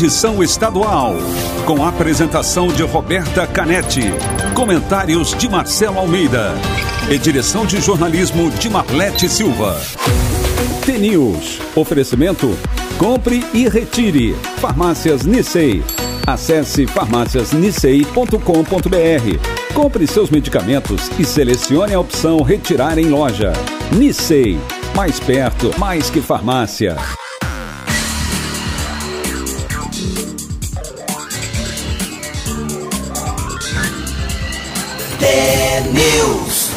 edição estadual, com a apresentação de Roberta Canetti, comentários de Marcelo Almeida e direção de jornalismo de Marlete Silva. T-News. Oferecimento. Compre e retire. Farmácias Nissei. Acesse farmáciasnissei.com.br. Compre seus medicamentos e selecione a opção Retirar em loja. Nissei. Mais perto, mais que farmácia. News.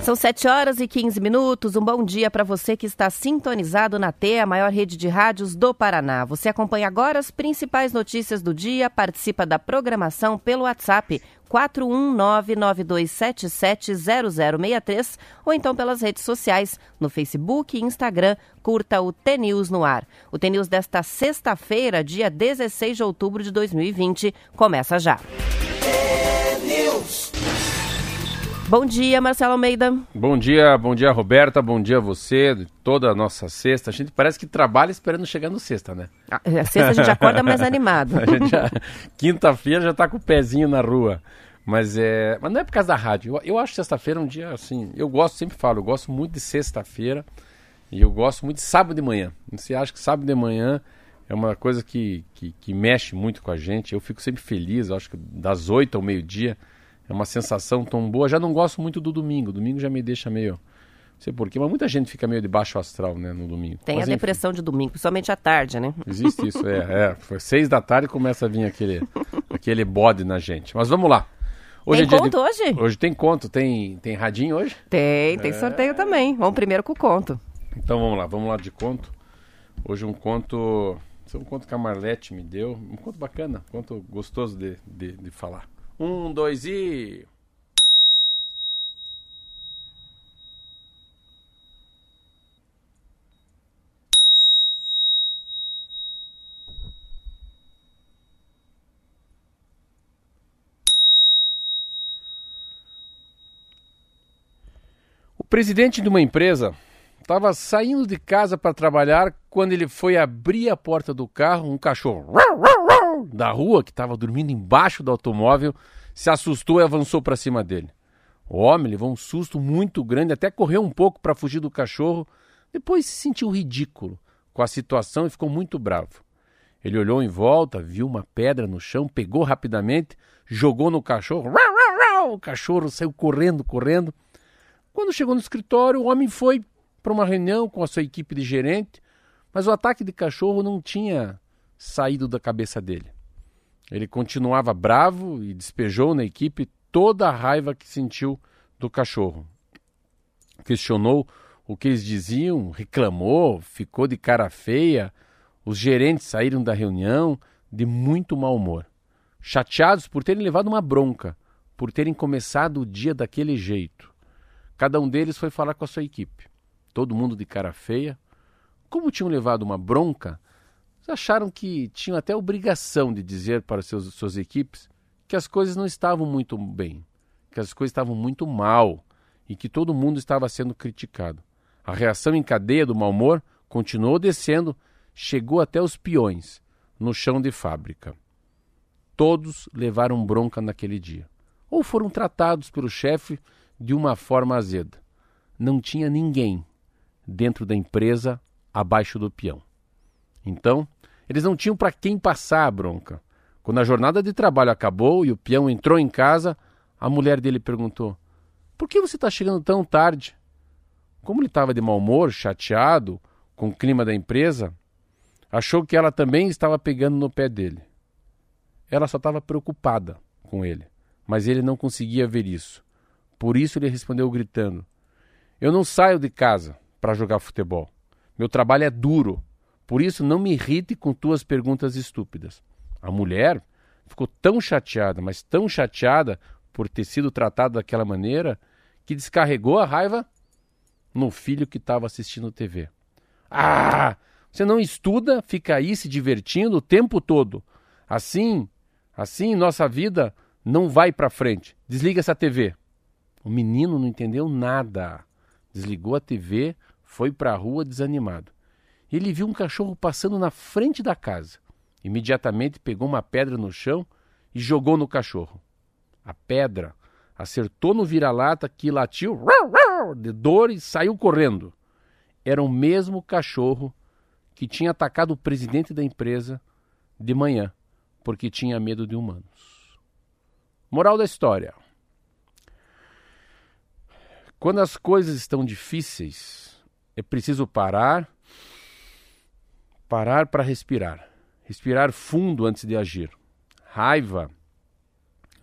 São 7 horas e 15 minutos. Um bom dia para você que está sintonizado na T, a maior rede de rádios do Paraná. Você acompanha agora as principais notícias do dia, participa da programação pelo WhatsApp 41992770063 ou então pelas redes sociais, no Facebook e Instagram, curta o T-News no ar. O T-News desta sexta-feira, dia 16 de outubro de 2020, começa já. Bom dia, Marcelo Almeida. Bom dia, bom dia, Roberta, bom dia a você, toda a nossa sexta. A gente parece que trabalha esperando chegar no sexta, né? A sexta a gente acorda mais animado. Quinta-feira já tá com o pezinho na rua. Mas é. Mas não é por causa da rádio. Eu, eu acho sexta-feira um dia assim. Eu gosto, sempre falo, eu gosto muito de sexta-feira e eu gosto muito de sábado de manhã. Você acha que sábado de manhã é uma coisa que, que, que mexe muito com a gente. Eu fico sempre feliz, acho que das oito ao meio-dia é uma sensação tão boa. Já não gosto muito do domingo. Domingo já me deixa meio. Não sei porquê, mas muita gente fica meio de baixo astral, né, no domingo. Tem Mas, a enfim. depressão de domingo, principalmente à tarde, né? Existe isso, é. é. Foi seis da tarde começa a vir aquele, aquele bode na gente. Mas vamos lá. Tem é conto hoje? Hoje tem conto, tem, tem radinho hoje? Tem, tem sorteio também. Vamos primeiro com o conto. Então vamos lá, vamos lá de conto. Hoje um conto. Esse é um conto que a Marlete me deu. Um conto bacana, um conto gostoso de, de, de falar. Um, dois e. O presidente de uma empresa estava saindo de casa para trabalhar quando ele foi abrir a porta do carro. Um cachorro da rua, que estava dormindo embaixo do automóvel, se assustou e avançou para cima dele. O homem levou um susto muito grande, até correu um pouco para fugir do cachorro. Depois se sentiu ridículo com a situação e ficou muito bravo. Ele olhou em volta, viu uma pedra no chão, pegou rapidamente, jogou no cachorro. O cachorro saiu correndo, correndo. Quando chegou no escritório, o homem foi para uma reunião com a sua equipe de gerente, mas o ataque de cachorro não tinha saído da cabeça dele. Ele continuava bravo e despejou na equipe toda a raiva que sentiu do cachorro. Questionou o que eles diziam, reclamou, ficou de cara feia. Os gerentes saíram da reunião de muito mau humor, chateados por terem levado uma bronca, por terem começado o dia daquele jeito. Cada um deles foi falar com a sua equipe. Todo mundo de cara feia. Como tinham levado uma bronca, acharam que tinham até obrigação de dizer para seus, suas equipes que as coisas não estavam muito bem, que as coisas estavam muito mal e que todo mundo estava sendo criticado. A reação em cadeia do mau humor continuou descendo, chegou até os peões no chão de fábrica. Todos levaram bronca naquele dia, ou foram tratados pelo chefe de uma forma azeda. Não tinha ninguém dentro da empresa abaixo do peão. Então, eles não tinham para quem passar a bronca. Quando a jornada de trabalho acabou e o peão entrou em casa, a mulher dele perguntou: Por que você está chegando tão tarde? Como ele estava de mau humor, chateado com o clima da empresa, achou que ela também estava pegando no pé dele. Ela só estava preocupada com ele, mas ele não conseguia ver isso. Por isso ele respondeu gritando: Eu não saio de casa para jogar futebol. Meu trabalho é duro, por isso não me irrite com tuas perguntas estúpidas. A mulher ficou tão chateada, mas tão chateada por ter sido tratada daquela maneira, que descarregou a raiva no filho que estava assistindo TV. Ah! Você não estuda, fica aí se divertindo o tempo todo. Assim, assim nossa vida não vai para frente. Desliga essa TV. O menino não entendeu nada. Desligou a TV, foi para a rua desanimado. Ele viu um cachorro passando na frente da casa. Imediatamente pegou uma pedra no chão e jogou no cachorro. A pedra acertou no vira-lata que latiu de dor e saiu correndo. Era o mesmo cachorro que tinha atacado o presidente da empresa de manhã, porque tinha medo de humanos. Moral da história: quando as coisas estão difíceis, é preciso parar, parar para respirar, respirar fundo antes de agir. Raiva,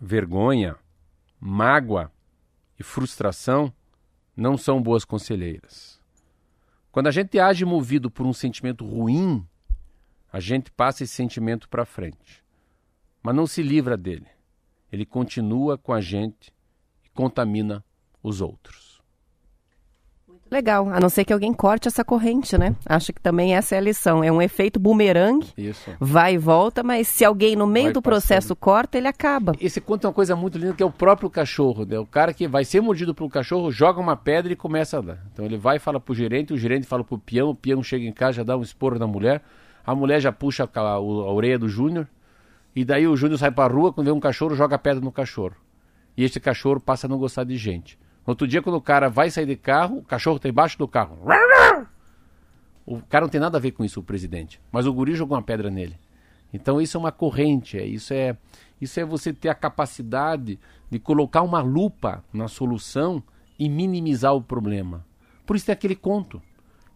vergonha, mágoa e frustração não são boas conselheiras. Quando a gente age movido por um sentimento ruim, a gente passa esse sentimento para frente. Mas não se livra dele. Ele continua com a gente e contamina os outros. Legal, a não ser que alguém corte essa corrente, né? Acho que também essa é a lição. É um efeito bumerangue, Isso. vai e volta, mas se alguém no meio Vai do processo corta, ele acaba. Esse conto é uma coisa muito linda que é o próprio cachorro. Né? O cara que vai ser mordido pelo cachorro joga uma pedra e começa a andar. Então ele vai e fala pro gerente, o gerente fala pro peão, o peão chega em casa, já dá um esporro na mulher, a mulher já puxa a, a, a orelha do Júnior, e daí o Júnior sai pra rua, quando vê um cachorro, joga pedra no cachorro. E esse cachorro passa a não gostar de gente. No outro dia, quando o cara vai sair de carro, o cachorro está embaixo do carro. O cara não tem nada a ver com isso, o presidente. Mas o guri jogou uma pedra nele. Então isso é uma corrente, é, isso é, isso é você ter a capacidade de colocar uma lupa na solução e minimizar o problema. Por isso tem aquele conto.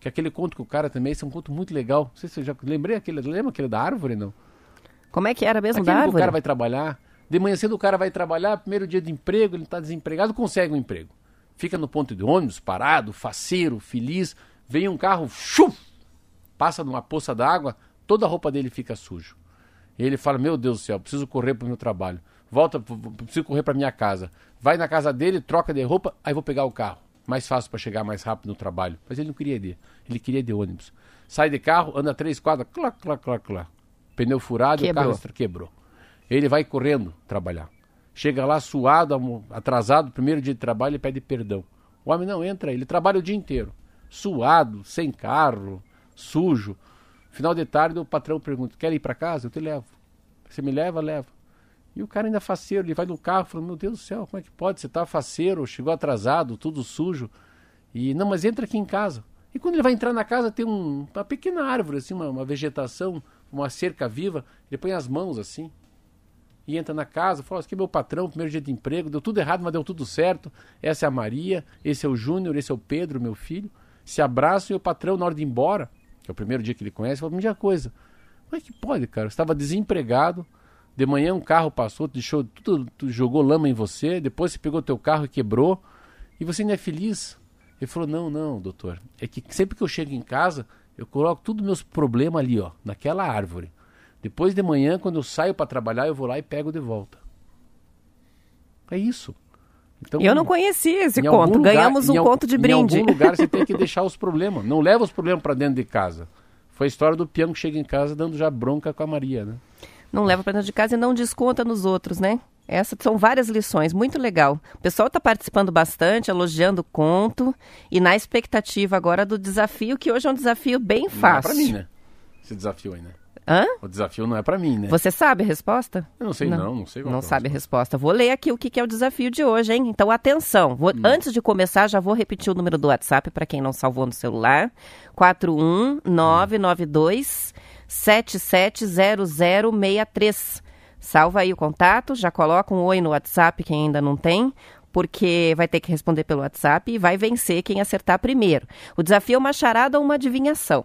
Que aquele conto que o cara também, esse é um conto muito legal. Não sei se eu já lembrei aquele, lembra aquele da árvore, não? Como é que era mesmo Aquele da que o árvore? cara vai trabalhar, de manhã cedo o cara vai trabalhar, primeiro dia de emprego, ele está desempregado, consegue um emprego. Fica no ponto de ônibus, parado, faceiro, feliz, vem um carro, chum, passa numa poça d'água, toda a roupa dele fica sujo. E ele fala: Meu Deus do céu, preciso correr para o meu trabalho. Volta, preciso correr para minha casa. Vai na casa dele, troca de roupa, aí vou pegar o carro. Mais fácil para chegar mais rápido no trabalho. Mas ele não queria ir, ele queria ir de ônibus. Sai de carro, anda três quadras, clá, clá, clá, clá. Pneu furado e o Quebrou. carro quebrou. Ele vai correndo trabalhar. Chega lá suado, atrasado, primeiro dia de trabalho, ele pede perdão. O homem não entra, ele trabalha o dia inteiro. Suado, sem carro, sujo. Final de tarde, o patrão pergunta: Quer ir para casa? Eu te levo. Você me leva? Leva. E o cara ainda é faceiro, ele vai no carro falando: Meu Deus do céu, como é que pode? Você tá faceiro, chegou atrasado, tudo sujo. E não, mas entra aqui em casa. E quando ele vai entrar na casa, tem um- uma pequena árvore, assim, uma, uma vegetação, uma cerca viva. Ele põe as mãos assim e entra na casa, fala, "Esse aqui é meu patrão, primeiro dia de emprego, deu tudo errado, mas deu tudo certo. Essa é a Maria, esse é o Júnior, esse é o Pedro, meu filho. Se abraçam e o patrão, na hora de ir embora, que é o primeiro dia que ele conhece, fala, mesma coisa. Como é que pode, cara? Você estava desempregado, de manhã um carro passou, deixou tudo, tu jogou lama em você, depois você pegou teu carro e quebrou, e você ainda é feliz. Ele falou, não, não, doutor, é que sempre que eu chego em casa, eu coloco todos os meus problemas ali, ó, naquela árvore. Depois de manhã, quando eu saio para trabalhar, eu vou lá e pego de volta. É isso. Então, Eu não conhecia esse conto. lugar- Ganhamos um conto de brinde. Em algum lugar você tem que deixar os problemas. Não leva os problemas para dentro de casa. Foi a história do peão que chega em casa dando já bronca com a Maria, né? Não leva para dentro de casa e não desconta nos outros, né? Essas são várias lições, muito legal. O pessoal está participando bastante, elogiando o conto e na expectativa agora do desafio, que hoje é um desafio bem Não é fácil. pra mim, né? Esse desafio aí, né? Hã? O desafio não é pra mim, né? Você sabe a resposta? Eu não sei não, não sei qual Não é sabe a resposta. Vou ler aqui o que que é o desafio de hoje, hein? Então, atenção. Vou- Hum. Antes de começar, já vou repetir o número do WhatsApp para quem não salvou no celular. 41992 770063. Salva aí o contato, já coloca um oi no WhatsApp quem ainda não tem, porque vai ter que responder pelo WhatsApp e vai vencer quem acertar primeiro. O desafio é uma charada ou uma adivinhação.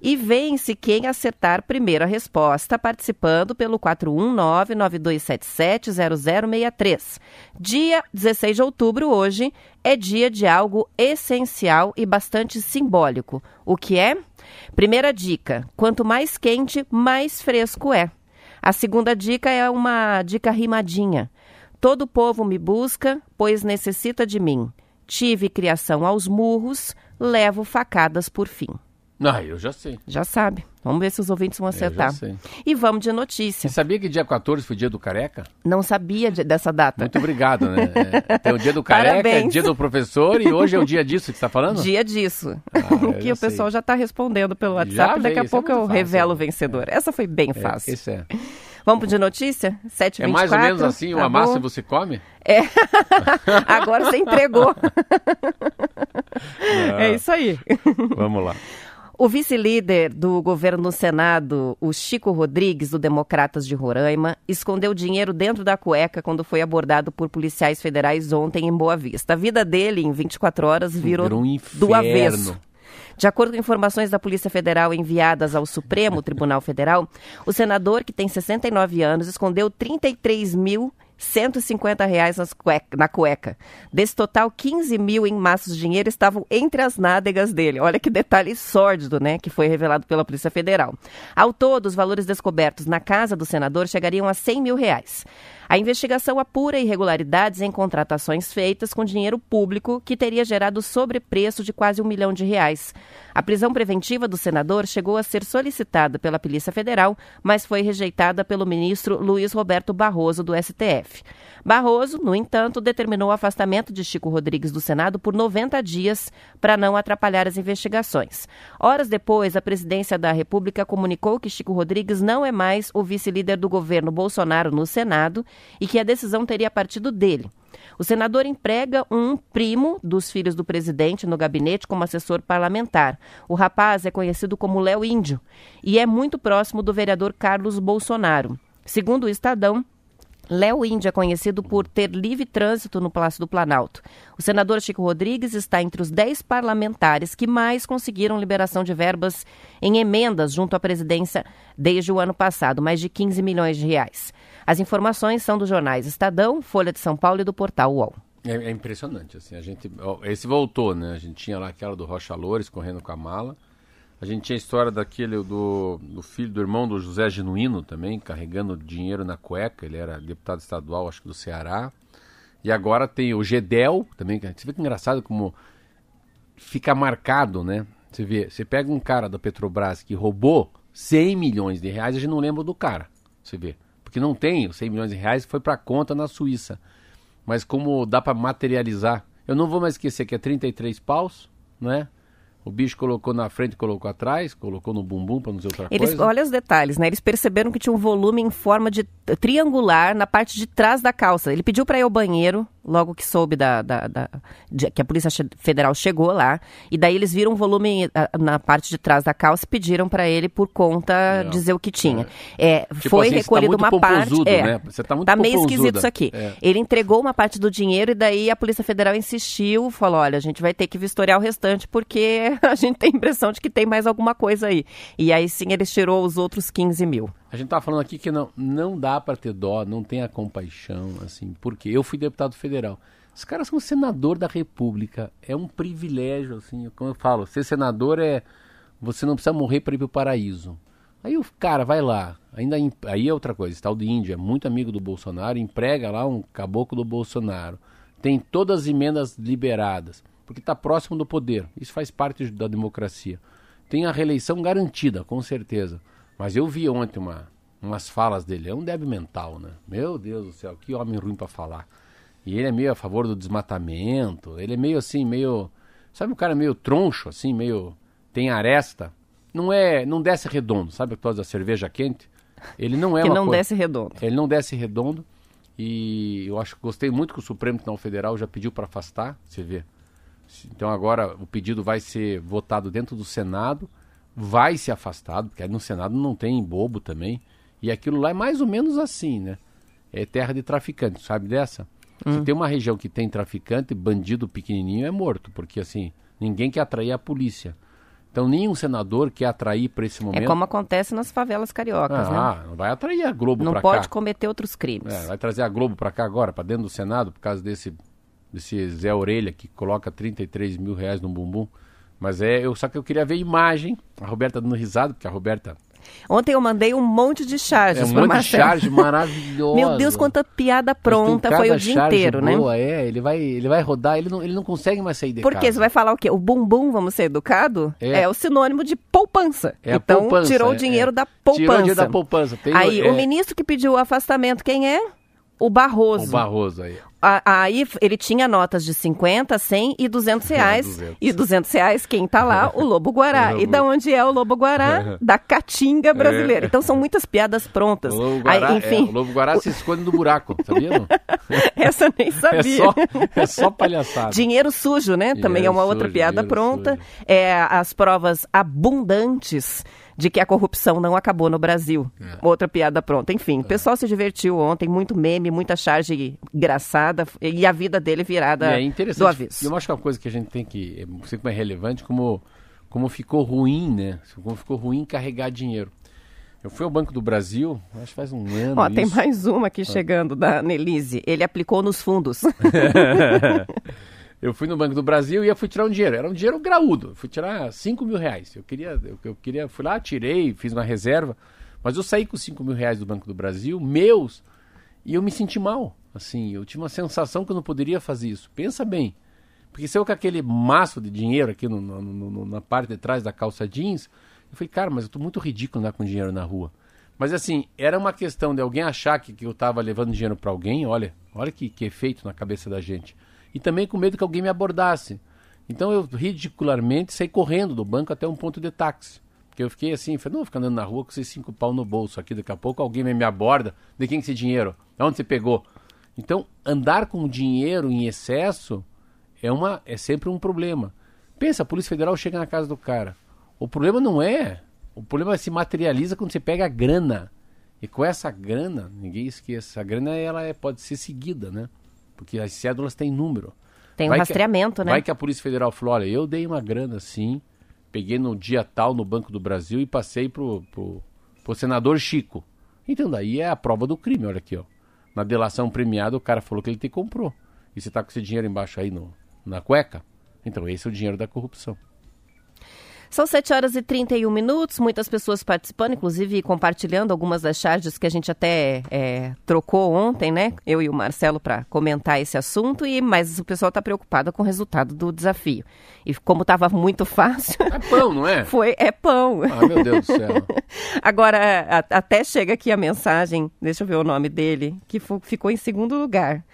E vence quem acertar primeiro a resposta, participando pelo 419-9277-0063. Dia 16 de outubro, hoje, é dia de algo essencial e bastante simbólico. O que é? Primeira dica: quanto mais quente, mais fresco é. A segunda dica é uma dica rimadinha. Todo povo me busca, pois necessita de mim. Tive criação aos murros, levo facadas por fim. Ah, eu já sei. Já sabe. Vamos ver se os ouvintes vão acertar. Eu já sei. E vamos de notícia. Você sabia que dia 14 foi dia do careca? Não sabia de- dessa data. Muito obrigado, né? É, tem o dia do careca, Parabéns. dia do professor e hoje é o dia disso que você está falando? Dia disso. eu que já o pessoal sei. já está respondendo pelo Já WhatsApp. Daqui veio, a isso é pouco eu muito fácil. revelo o vencedor. Essa foi bem É, fácil. esse é. Vamos de notícia? 7 É mais ou menos assim, tá uma massa bom? e você come? Agora você entregou. é isso aí. Vamos lá. O vice-líder do governo no Senado, o Chico Rodrigues, do Democratas de Roraima, escondeu dinheiro dentro da cueca quando foi abordado por policiais federais ontem em Boa Vista. A vida dele, em 24 horas, virou, Virou um do inferno. avesso. De acordo com informações da Polícia Federal enviadas ao Supremo Tribunal Federal, o senador, que tem 69 anos, escondeu 33 mil 150 reais cueca- na cueca. Desse total, 15 mil em maços de dinheiro estavam entre as nádegas dele. Olha que detalhe sórdido, né? Que foi revelado pela Polícia Federal. Ao todo, os valores descobertos na casa do senador chegariam a 100 mil reais. A investigação apura irregularidades em contratações feitas com dinheiro público que teria gerado sobrepreço de quase um milhão de reais. A prisão preventiva do senador chegou a ser solicitada pela Polícia Federal, mas foi rejeitada pelo ministro Luiz Roberto Barroso, do STF. Barroso, no entanto, determinou o afastamento de Chico Rodrigues do Senado por 90 dias para não atrapalhar as investigações. Horas depois, a presidência da República comunicou que Chico Rodrigues não é mais o vice-líder do governo Bolsonaro no Senado e que a decisão teria partido dele. O senador emprega um primo dos filhos do presidente no gabinete como assessor parlamentar. O rapaz é conhecido como Léo Índio e é muito próximo do vereador Carlos Bolsonaro. Segundo o Estadão, Léo Índia conhecido por ter livre trânsito no Palácio do Planalto. O senador Chico Rodrigues está entre os 10 parlamentares que mais conseguiram liberação de verbas em emendas junto à presidência desde o ano passado, mais de 15 milhões de reais. As informações são dos jornais Estadão, Folha de São Paulo e do portal UOL. É, é impressionante, assim, a gente, esse voltou, né? A gente tinha lá aquela do Rocha Loures correndo com a mala. A gente tinha a história daquele do, do filho do irmão do José Genuíno também, carregando dinheiro na cueca. Ele era deputado estadual, acho que do Ceará. E agora tem o Gedel também. Você vê que engraçado como fica marcado, né? Você vê, você pega um cara da Petrobras que roubou 100 milhões de reais, a gente não lembra do cara. Você vê. Porque não tem os 100 milhões de reais, foi para conta na Suíça. Mas como dá para materializar, eu não vou mais esquecer que é 33 paus, né? O bicho colocou na frente, colocou atrás, colocou no bumbum para não ser outra Eles, coisa. olha os detalhes, né? Eles perceberam que tinha um volume em forma de triangular na parte de trás da calça. Ele pediu para ir ao banheiro, logo que soube da, da- da- de- que a Polícia Federal chegou lá. E daí eles viram um volume ah, na parte de trás da calça e pediram para ele, por conta, dizer o que tinha. É, Tipo foi assim, tá recolhido muito uma parte. É, né? Você tá muito meio popozuda. esquisito isso aqui. É. Ele entregou uma parte do dinheiro e daí a Polícia Federal insistiu, falou: olha, a gente vai ter que vistoriar o restante porque a gente tem a impressão de que tem mais alguma coisa aí. E aí sim ele tirou os outros 15 mil. A gente tá falando aqui que não, não dá para ter dó, não tem a compaixão, assim, porque eu fui deputado federal. Os caras são senador da República, é um privilégio, assim, como eu falo, ser senador é você não precisa morrer para ir pro paraíso. Aí o cara vai lá, ainda aí é outra coisa, tal de Índia, é muito amigo do Bolsonaro, emprega lá um caboclo do Bolsonaro. Tem todas as emendas liberadas, porque está próximo do poder. Isso faz parte da democracia. Tem a reeleição garantida, com certeza. Mas eu vi ontem uma, umas falas dele, é um débil mental, né? Meu Deus do céu, que homem ruim para falar. E ele é meio a favor do desmatamento, ele é meio assim, meio. Sabe um cara meio troncho, assim, meio. tem aresta. Não é. não desce redondo, sabe a da cerveja quente? Ele não é que uma não coisa- desce redondo. ele não desce redondo e eu acho que gostei muito que o Supremo Tribunal Federal já pediu para afastar, você vê. Então agora o pedido vai ser votado dentro do Senado, vai ser afastado, porque aí no Senado não tem bobo também. E aquilo lá é mais ou menos assim, né? É terra de traficante, sabe dessa? Se tem uma região que tem traficante, bandido pequenininho é morto, porque assim, ninguém quer atrair a polícia. Então nenhum senador quer atrair para esse momento. É como acontece nas favelas cariocas, né? ah, não vai atrair a Globo Não pra pode cá. cometer outros crimes. É, vai trazer a Globo para cá agora, para dentro do Senado, por causa desse, desse Zé Orelha que coloca 33 mil reais no bumbum. Mas é, eu, só que eu queria ver imagem. A Roberta dando risada, porque a Roberta Ontem eu mandei um monte de charges É um monte de Marcelo. charge maravilhosa. Meu Deus, quanta piada pronta. Foi o dia inteiro, né? boa, É, ele vai, ele vai rodar, ele não, ele não consegue mais sair de Porque casa. você vai falar o quê? O bumbum, vamos ser educado? É. É, o sinônimo de poupança. É a então, poupança, tirou é, o dinheiro é. da poupança. Tirou o dinheiro da poupança. Tem Aí, é, o ministro que pediu o afastamento, quem é? O Barroso. O Barroso aí. A- Aí ele tinha notas de 50, 100 e 200 reais. 200. E 200 reais, quem tá lá? O Lobo Guará. O E da onde é o Lobo Guará? Da Caatinga brasileira. Então são muitas piadas prontas. O Lobo Aí, Guará, enfim, é, o Lobo Guará se esconde no buraco, sabia? não? essa eu nem É sabia. só, é só palhaçada. Dinheiro sujo, né? Também é Dinheiro uma outra sujo, piada dinheiro pronta. É, as provas abundantes de que a corrupção não acabou no Brasil. É. Outra piada pronta. Enfim, o pessoal se divertiu ontem, muito meme, muita charge engraçada e a vida dele virada E é do avesso. Eu acho que é uma coisa que a gente tem que. É sempre mais relevante, como, como ficou ruim, né? Como ficou ruim carregar dinheiro. Eu fui ao Banco do Brasil, acho que faz um ano. Ó, tem isso. mais uma aqui chegando da Nelise. Ele aplicou nos fundos. Eu fui no Banco do Brasil e eu fui tirar um dinheiro. Era um dinheiro graúdo. Fui tirar 5 mil reais. Eu queria, eu, eu queria, fui lá, tirei, fiz uma reserva. Mas eu saí com 5 mil reais do Banco do Brasil, meus, e eu me senti mal. Assim, eu tinha uma sensação que eu não poderia fazer isso. Pensa bem. Porque se eu com aquele maço de dinheiro aqui no- no- no- na parte de trás da calça jeans, eu falei, cara, mas eu tô muito ridículo andar com dinheiro na rua. Mas assim, era uma questão de alguém achar que, que eu tava levando dinheiro para alguém, olha, olha que, que efeito na cabeça da gente. E também com medo que alguém me abordasse. Então eu ridicularmente saí correndo do banco até um ponto de táxi. Porque eu fiquei assim, falei, não vou ficar andando na rua com esses cinco pau no bolso aqui, daqui a pouco alguém me aborda, de quem que esse dinheiro? De onde você pegou? Então, andar com dinheiro em excesso é, uma, é sempre um problema. Pensa, a Polícia Federal chega na casa do cara. O problema não é. O problema se materializa quando você pega a grana. E com essa grana, ninguém esqueça, a grana ela é, pode ser seguida, né? Porque as cédulas têm número. Tem um Vai que- rastreamento, né? Vai que a Polícia Federal falou, olha, eu dei uma grana assim, peguei no dia tal no Banco do Brasil e passei pro, pro, pro senador Chico. Então daí é a prova do crime, olha aqui, ó. Na delação premiada o cara falou que ele te comprou. E você tá com esse dinheiro embaixo aí no, na cueca? Então esse é o dinheiro da corrupção. São 7 horas e 31 minutos, muitas pessoas participando, inclusive compartilhando algumas das charges que a gente até é, trocou ontem, né? Eu e o Marcelo para comentar esse assunto, e mas o pessoal está preocupado com o resultado do desafio. E como estava muito fácil, É pão, não é? foi é pão. Ah, meu Deus do céu. Agora, a- até chega aqui a mensagem, deixa eu ver o nome dele, que ficou em segundo lugar.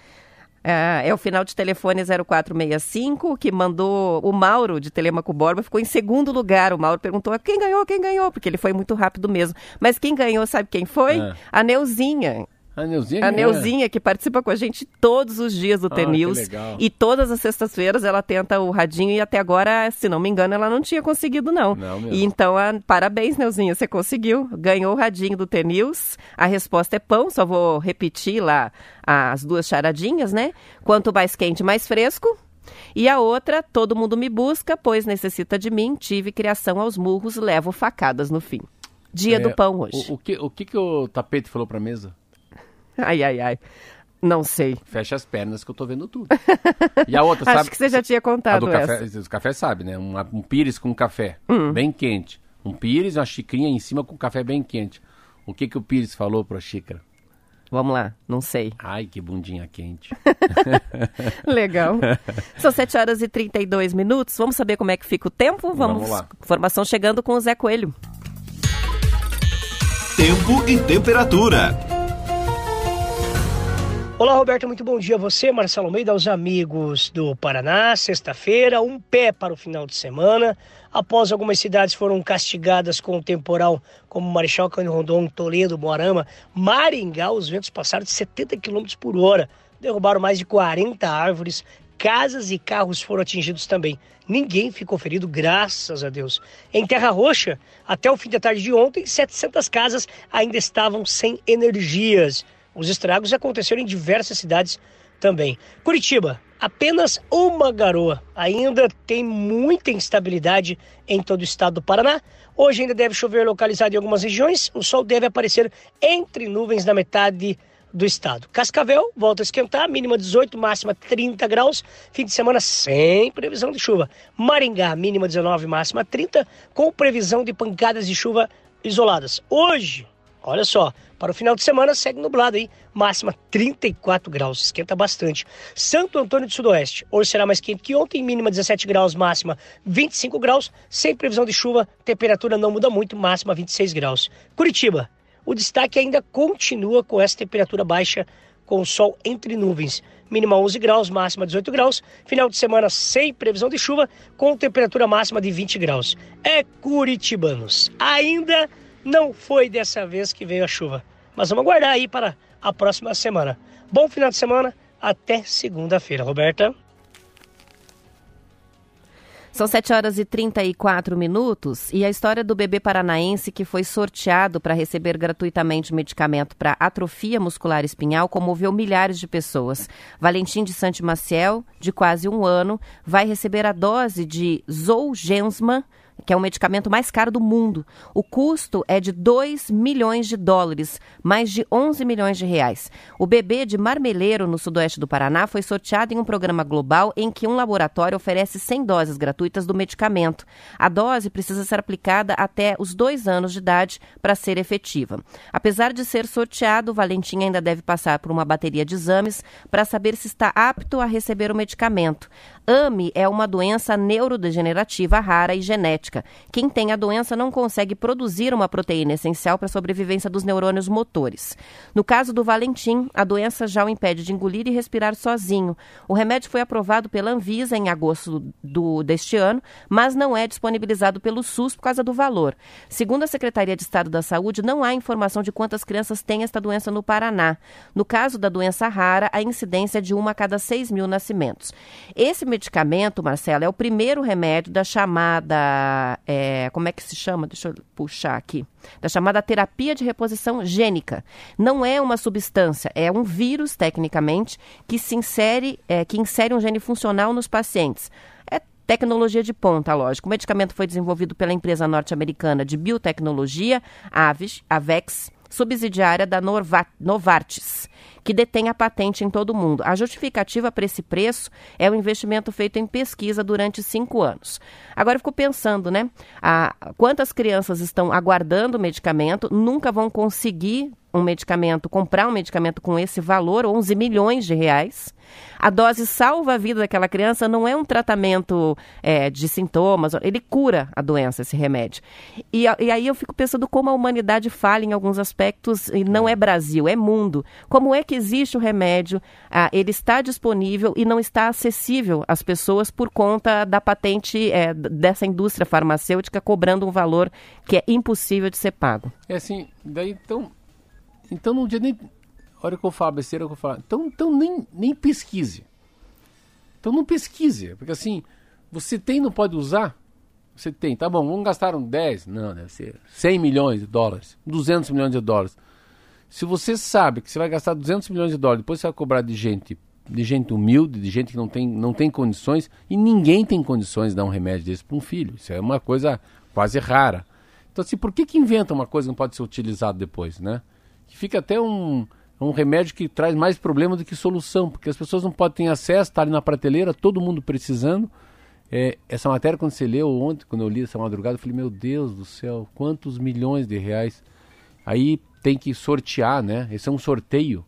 Ah, é o final de telefone 0465, que mandou o Mauro de Telemaco Borba, ficou em segundo lugar. O Mauro perguntou quem ganhou, quem ganhou, porque ele foi muito rápido mesmo. Mas quem ganhou, sabe quem foi? Ah. A Neuzinha. A Neuzinha A. Neuzinha, que participa com a gente todos os dias do Ah, T-News. E todas as sextas-feiras ela tenta o radinho e até agora, se não me engano, ela não tinha conseguido, não. Não. E então, a- parabéns, Neuzinha, você conseguiu. Ganhou o radinho do T-News. A resposta é pão, só vou repetir lá as duas charadinhas, né? Quanto mais quente, mais fresco. E a outra, todo mundo me busca, pois necessita de mim. Tive criação aos murros, levo facadas no fim. Dia É, do pão hoje. O, o que, o que que o tapete falou pra mesa? Ai, ai, ai. Não sei. Fecha as pernas que eu tô vendo tudo. E a outra, Acho sabe? que você já tinha A contado do essa. café, os café sabe, né? Um, um pires com café, Hum. bem quente. Um pires, uma xicrinha em cima com café bem quente. O que que o pires falou pra xícara? Vamos lá, não sei. Ai, que bundinha quente. Legal. São 7 horas e 32 minutos. Vamos saber como é que fica o tempo? Vamos, Vamos lá. Informação chegando com o Zé Coelho. Tempo e temperatura. Olá, Roberto, muito bom dia a você, Marcelo Almeida, aos amigos do Paraná. Sexta-feira, um pé para o final de semana. Após algumas cidades foram castigadas com o temporal, como Marechal Cândido Rondon, Toledo, Moarama, Maringá, os ventos passaram de 70 km por hora, derrubaram mais de 40 árvores, casas e carros foram atingidos também. Ninguém ficou ferido, graças a Deus. Em Terra Roxa, até o fim da tarde de ontem, 700 casas ainda estavam sem energias. Os estragos aconteceram em diversas cidades também. Curitiba, apenas uma garoa. Ainda tem muita instabilidade em todo o estado do Paraná. Hoje ainda deve chover localizado em algumas regiões. O sol deve aparecer entre nuvens na metade do estado. Cascavel volta a esquentar, mínima 18, máxima 30 graus. Fim de semana sem previsão de chuva. Maringá, mínima 19, máxima 30, com previsão de pancadas de chuva isoladas. Hoje, olha só, para o final de semana segue nublado aí, máxima 34 graus, esquenta bastante. Santo Antônio do Sudoeste, hoje será mais quente que ontem, mínima 17 graus, máxima 25 graus, sem previsão de chuva, temperatura não muda muito, máxima 26 graus. Curitiba, o destaque ainda continua com essa temperatura baixa, com sol entre nuvens. Mínima 11 graus, máxima 18 graus. Final de semana sem previsão de chuva, com temperatura máxima de 20 graus. É Curitibanos. Ainda não foi dessa vez que veio a chuva. Mas vamos aguardar aí para a próxima semana. Bom final de semana, até segunda-feira, Roberta. São 7 horas e 34 minutos e a história do bebê paranaense que foi sorteado para receber gratuitamente medicamento para atrofia muscular espinhal comoveu milhares de pessoas. Valentim de Santi Maciel, de quase um ano, vai receber a dose de Zolgensma, que é o medicamento mais caro do mundo. O custo é de 2 milhões de dólares, mais de 11 milhões de reais. O bebê de Marmeleiro, no sudoeste do Paraná, foi sorteado em um programa global em que um laboratório oferece 100 doses gratuitas do medicamento. A dose precisa ser aplicada até os dois anos de idade para ser efetiva. Apesar de ser sorteado, Valentim ainda deve passar por uma bateria de exames para saber se está apto a receber o medicamento. AME é uma doença neurodegenerativa rara e genética. Quem tem a doença não consegue produzir uma proteína essencial para a sobrevivência dos neurônios motores. No caso do Valentim, a doença já o impede de engolir e respirar sozinho. O remédio foi aprovado pela Anvisa em agosto do, deste ano, mas não é disponibilizado pelo SUS por causa do valor. Segundo a Secretaria de Estado da Saúde, não há informação de quantas crianças têm esta doença no Paraná. No caso da doença rara, a incidência é de uma a cada 6 mil nascimentos. Esse medicamento, Marcela, é o primeiro remédio da chamada. É, como é que se chama? Deixa eu puxar aqui. Da chamada terapia de reposição gênica. Não é uma substância, é um vírus, tecnicamente, que se insere, é, que insere um gene funcional nos pacientes. É tecnologia de ponta, lógico. O medicamento foi desenvolvido pela empresa norte-americana de biotecnologia, Aves, Avex, subsidiária da Novartis que detém a patente em todo o mundo. A justificativa para esse preço é o investimento feito em pesquisa durante cinco anos. Agora eu fico pensando, né? A, quantas crianças estão aguardando o medicamento, nunca vão conseguir um medicamento, comprar um medicamento com esse valor, 11 milhões de reais. A dose salva a vida daquela criança, não é um tratamento é, de sintomas, ele cura a doença, esse remédio. E, e, aí eu fico pensando como a humanidade falha em alguns aspectos, e não é Brasil, é mundo. Como é que existe o remédio, ah, ele está disponível e não está acessível às pessoas por conta da patente é, dessa indústria farmacêutica cobrando um valor que é impossível de ser pago. É assim, daí então então não dia nem. Hora que eu falo besteira, eu vou falar. Então, então nem, nem pesquise. Então não pesquise. Porque assim, você tem não pode usar? Você tem, tá bom, vamos gastar um 10? Não, deve ser 100 milhões de dólares, 200 milhões de dólares. Se você sabe que você vai gastar 200 milhões de dólares, depois você vai cobrar de gente, de gente humilde, de gente que não tem, não tem condições, e ninguém tem condições de dar um remédio desse para um filho. Isso é uma coisa quase rara. Então, assim, por que, que inventa uma coisa que não pode ser utilizada depois, né? Que fica até um, um remédio que traz mais problema do que solução, porque as pessoas não podem ter acesso, está ali na prateleira, todo mundo precisando. É, essa matéria, quando você leu ontem, quando eu li essa madrugada, eu falei, meu Deus do céu, quantos milhões de reais. Aí tem que sortear, né? Esse é um sorteio.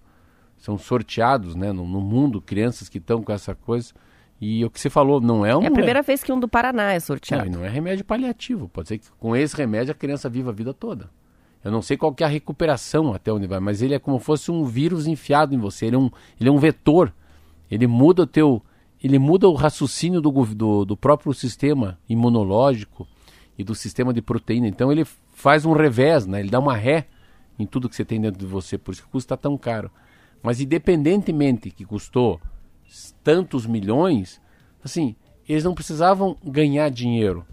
São sorteados, né, no, no mundo, crianças que estão com essa coisa. E o que você falou, não é um. É a primeira vez que um do Paraná é sorteado. Não, não é remédio paliativo. Pode ser que com esse remédio a criança viva a vida toda. Eu não sei qual que é a recuperação até onde vai, mas ele é como fosse um vírus enfiado em você. Ele é um, ele é um vetor. Ele muda o teu, ele muda o raciocínio do, do, do próprio sistema imunológico e do sistema de proteína. Então ele faz um revés, né? Ele dá uma ré em tudo que você tem dentro de você, por isso que custa tão caro. Mas independentemente que custou tantos milhões, assim, eles não precisavam ganhar dinheiro.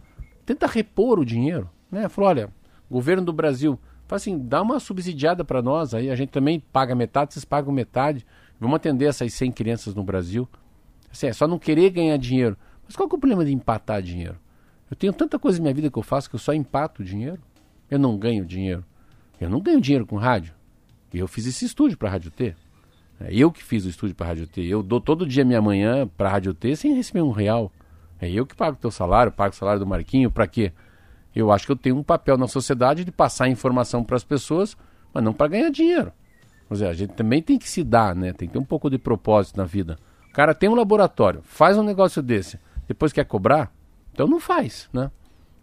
Tenta repor o dinheiro, né? Falou, olha, governo do Brasil, Fala assim, dá uma subsidiada para nós aí, a gente também paga metade, vocês pagam metade. Vamos atender essas 100 crianças no Brasil. Assim, é só não querer ganhar dinheiro. Mas qual é o problema de empatar dinheiro? Eu tenho tanta coisa na minha vida que eu faço que eu só empato dinheiro. Eu não ganho dinheiro. Eu não ganho dinheiro com rádio. Eu fiz esse estúdio para a Rádio T. É eu que fiz o estúdio para a Rádio T. Eu dou todo dia minha manhã para a Rádio T sem receber um real. É eu que pago o teu salário, pago o salário do Marquinho, para quê? Eu acho que eu tenho um papel na sociedade de passar informação para as pessoas, mas não para ganhar dinheiro. Quer dizer, a gente também tem que se dar, né? Tem que ter um pouco de propósito na vida. O cara tem um laboratório, faz um negócio desse, depois quer cobrar, então não faz, né?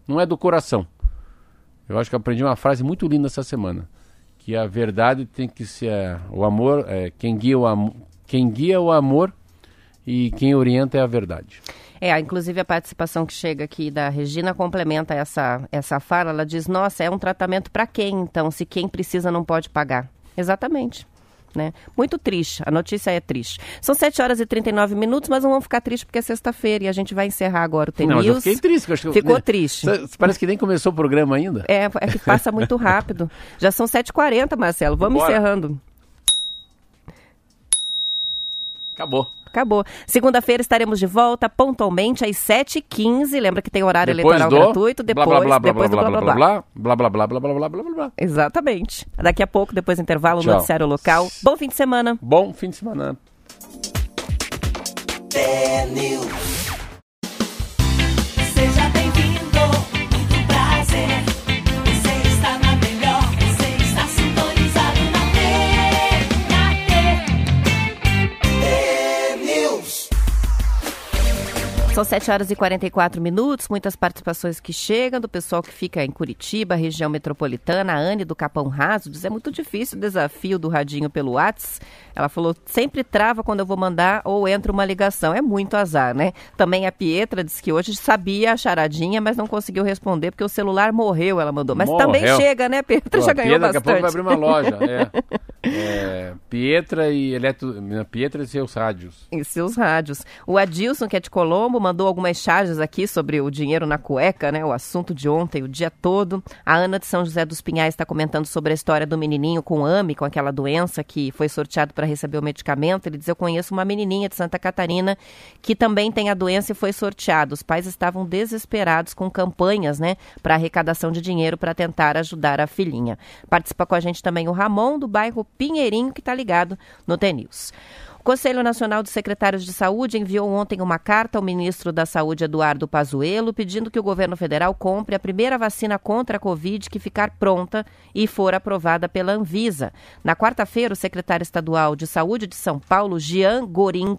Não é do coração. Eu acho que aprendi uma frase muito linda essa semana, que a verdade tem que ser o amor, é, quem guia o amor, quem guia o amor e quem orienta é a verdade. É, inclusive a participação que chega aqui da Regina complementa essa, essa fala. Ela diz: Nossa, é um tratamento para quem então, se quem precisa não pode pagar? Exatamente. Né? Muito triste, a notícia é triste. São 7 horas e 39 minutos, mas não vamos ficar tristes porque é sexta-feira e a gente vai encerrar agora o TNews. Não, fiquei triste. Acho, Ficou né? triste. Parece que nem começou o programa ainda. É, é que passa muito rápido. Já são 7h40, Marcelo. Vamos Bora. encerrando. Acabou. Acabou. Segunda-feira estaremos de volta pontualmente às 7h15. Lembra que tem horário depois eleitoral do... gratuito. Depois, blá, blá, blá, depois blá, do blá, blá, blá, blá, blá, blá, blá, blá, blá, blá, blá, blá, blá. Exatamente. Daqui a pouco, depois do intervalo, Tchau. noticiário local. Bom fim de semana. Bom fim de semana. São 7 horas e 44 minutos, muitas participações que chegam do pessoal que fica em Curitiba, região metropolitana. A Anne do Capão Raso diz: é muito difícil o desafio do radinho pelo WhatsApp. Ela falou: sempre trava quando eu vou mandar ou entra uma ligação. É muito azar, né? Também a Pietra disse que hoje sabia a charadinha, mas não conseguiu responder porque o celular morreu, ela mandou. Mas morreu. também chega, né, Pietra? Pô, já ganhou Pietra, bastante. Daqui a pouco vai abrir uma loja. É. é Pietra e Eletro... Pietra e seus rádios. E seus rádios. O Adilson, que é de Colombo, mandou algumas charges aqui sobre o dinheiro na cueca, né? O assunto de ontem, o dia todo. A Ana de São José dos Pinhais está comentando sobre a história do menininho com AME, com aquela doença que foi sorteado para receber o medicamento. Ele diz: Eu conheço uma menininha de Santa Catarina que também tem a doença e foi sorteado. Os pais estavam desesperados com campanhas, né, para arrecadação de dinheiro para tentar ajudar a filhinha. Participa com a gente também o Ramon, do bairro Pinheirinho, que está ligado no TNews. O Conselho Nacional dos Secretários de Saúde enviou ontem uma carta ao ministro da Saúde, Eduardo Pazuello, pedindo que o governo federal compre a primeira vacina contra a Covid que ficar pronta e for aprovada pela Anvisa. Na quarta-feira, o secretário estadual de Saúde de São Paulo, Jean Gorin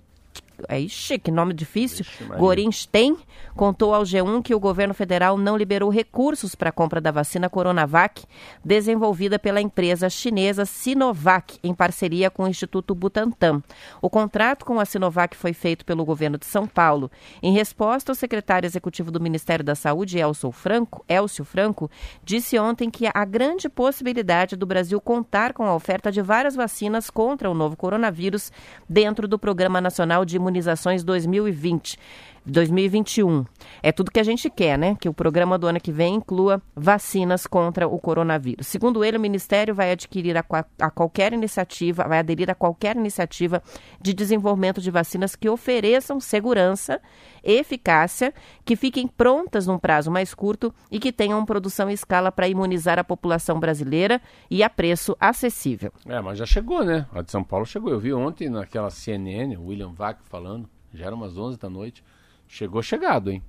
é, ixi, que nome difícil, Gorinstein, contou ao G1 que o governo federal não liberou recursos para a compra da vacina Coronavac, desenvolvida pela empresa chinesa Sinovac, em parceria com o Instituto Butantan. O contrato com a Sinovac foi feito pelo governo de São Paulo. Em resposta, o secretário executivo do Ministério da Saúde, Elcio Franco, Elcio Franco, disse ontem que há grande possibilidade do Brasil contar com a oferta de várias vacinas contra o novo coronavírus dentro do Programa Nacional de Imunização Imunizações 2020. 2021. É tudo que a gente quer, né? Que o programa do ano que vem inclua vacinas contra o coronavírus. Segundo ele, o Ministério vai adquirir a, a, qualquer iniciativa, vai aderir a qualquer iniciativa de desenvolvimento de vacinas que ofereçam segurança, eficácia, que fiquem prontas num prazo mais curto e que tenham produção em escala para imunizar a população brasileira e a preço acessível. É, mas já chegou, né? A de São Paulo chegou. Eu vi ontem naquela CNN, o William Vac falando, já era umas 11 da noite Chegou chegado, hein?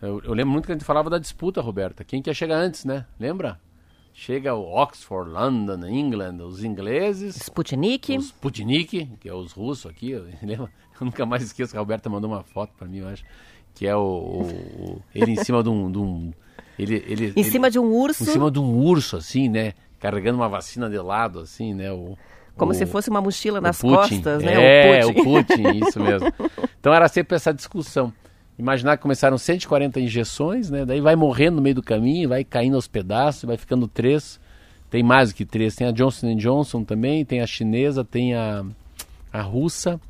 Eu, eu, lembro muito que a gente falava da disputa, Roberta. Quem quer chegar antes, né? Lembra? Chega o Oxford, London, England, os ingleses. Sputnik. Os Sputnik, que é os russos aqui. Eu, lembro, eu nunca mais esqueço que a Roberta mandou uma foto para mim, eu acho. Que é o, o, ele em cima de um. De um ele, ele, em ele, cima de um urso. Em cima de um urso, assim, né? Carregando uma vacina de lado, assim, né? O, como o, se fosse uma mochila nas Putin. costas, né? É, o Putin. o Putin, isso mesmo. Então era sempre essa discussão. Imaginar que começaram 140 injeções, né? Daí vai morrendo no meio do caminho, vai caindo aos pedaços, vai ficando três. Tem mais do que três. Tem a Johnson Johnson também, tem a chinesa, tem a, a russa,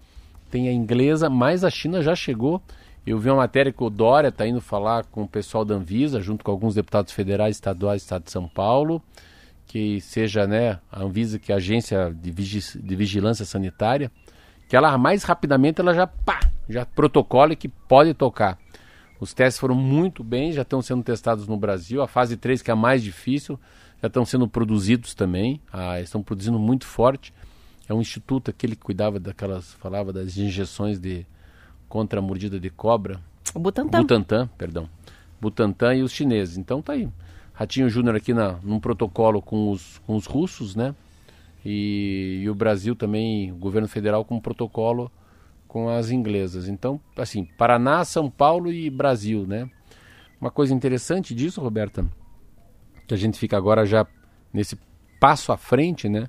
tem a inglesa, mas a China já chegou. Eu vi uma matéria que o Dória está indo falar com o pessoal da Anvisa, junto com alguns deputados federais, estaduais do estado de São Paulo, que seja né, a Anvisa, que é a agência de, vigi de vigilância sanitária, que ela mais rapidamente ela já pá, já protocola que pode tocar. Os testes foram muito bem, já estão sendo testados no Brasil. A fase 3, que é a mais difícil, já estão sendo produzidos também. Ah, estão produzindo muito forte. É um instituto aquele que cuidava daquelas, falava das injeções de contra a mordida de cobra. O Butantan. Butantan, perdão. Butantan e os chineses. Então tá aí. Ratinho Júnior aqui na, num protocolo com os, com os russos, né? E, e, o Brasil também, o governo federal com um protocolo com as inglesas. Então, assim, Paraná, São Paulo e Brasil, né? Uma coisa interessante disso, Roberta, que a gente fica agora já nesse passo à frente, né?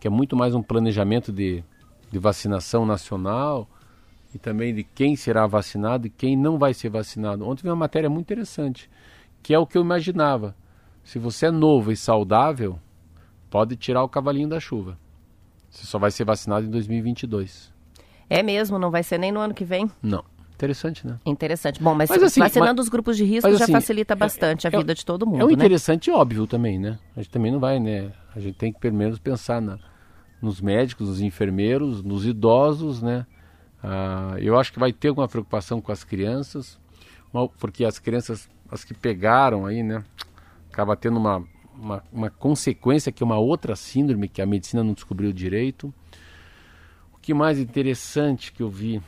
Que é muito mais um planejamento de, de vacinação nacional e também de quem será vacinado e quem não vai ser vacinado. Ontem vi uma matéria muito interessante, que é o que eu imaginava. Se você é novo e saudável, pode tirar o cavalinho da chuva. Você só vai ser vacinado em 2022. É mesmo, não vai ser nem no ano que vem? Não. Interessante, né? Interessante. Bom, mas, mas assim, vacinando mas, os grupos de risco já assim, facilita é, bastante é, a vida de todo mundo. É um né? interessante e óbvio também, né? A gente também não vai, né? A gente tem que pelo menos pensar na, nos médicos, nos enfermeiros, nos idosos, né? Ah, eu acho que vai ter alguma preocupação com as crianças, porque as crianças, as que pegaram aí, né? Acaba tendo uma, uma, uma consequência que é uma outra síndrome que a medicina não descobriu direito. O que mais interessante que eu vi